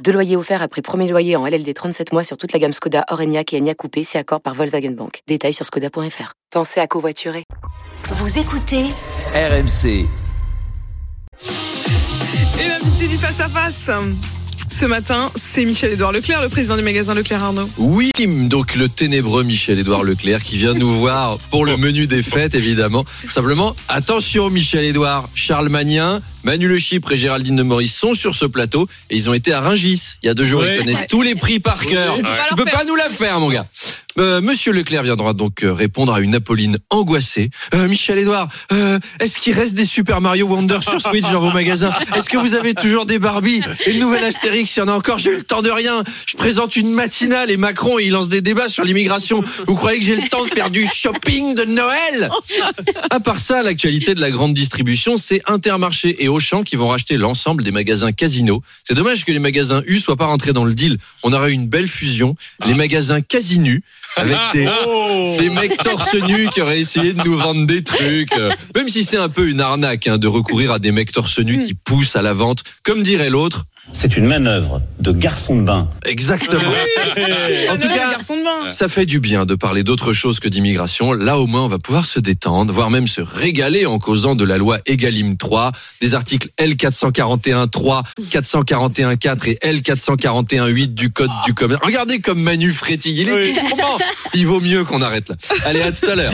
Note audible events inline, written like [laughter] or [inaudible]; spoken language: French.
Deux loyers offerts après premier loyer en LLD 37 mois sur toute la gamme Skoda, Orenia et Enya Coupé, si accord par Volkswagen Bank. Détails sur skoda.fr. Pensez à covoiturer. Vous écoutez RMC. Et l'invité du face à face. Ce matin, c'est Michel-Édouard Leclerc, le président du magasin Leclerc Arnaud. Oui, donc le ténébreux Michel-Édouard Leclerc qui vient nous voir pour le menu des fêtes, évidemment. Simplement, attention Michel-Édouard, Charles Magnin, Manu Le Chypre et Géraldine de Maurice sont sur ce plateau et ils ont été à Rungis il y a deux jours. Ils connaissent tous les prix par cœur. va Tu peux pas nous la faire, mon gars. Euh, Monsieur Leclerc viendra donc euh, répondre à une Apolline angoissée. Euh, Michel Edouard, est-ce qu'il reste des Super Mario Wonder sur Switch dans vos magasins? Est-ce que vous avez toujours des Barbie une nouvelle Astérix, il y en a encore, j'ai eu le temps de rien. Je présente une matinale et Macron, il lance des débats sur l'immigration. Vous croyez que j'ai le temps de faire du shopping de Noël? À part ça, l'actualité de la grande distribution, c'est Intermarché et Auchan qui vont racheter l'ensemble des magasins Casino. C'est dommage que les magasins U soient pas rentrés dans le deal. On aurait eu une belle fusion. Les magasins Casinu avec [laughs] des, des mecs torse nus qui auraient essayé de nous vendre des trucs. Même si c'est un peu une arnaque hein, de recourir à des mecs torse nus qui poussent à la vente. Comme dirait l'autre, C'est une manœuvre de garçon de bain. exactement. En tout cas, garçon de bain. ça fait du bien de parler d'autre chose que d'immigration. Là, au moins, on va pouvoir se détendre, voire même se régaler en causant de la loi Egalim 3, des articles L441.3, 441.4 et L441.8 du Code du commerce. Regardez comme Manu frétille. Il est tout content. Il vaut mieux qu'on arrête là. Allez, à tout à l'heure.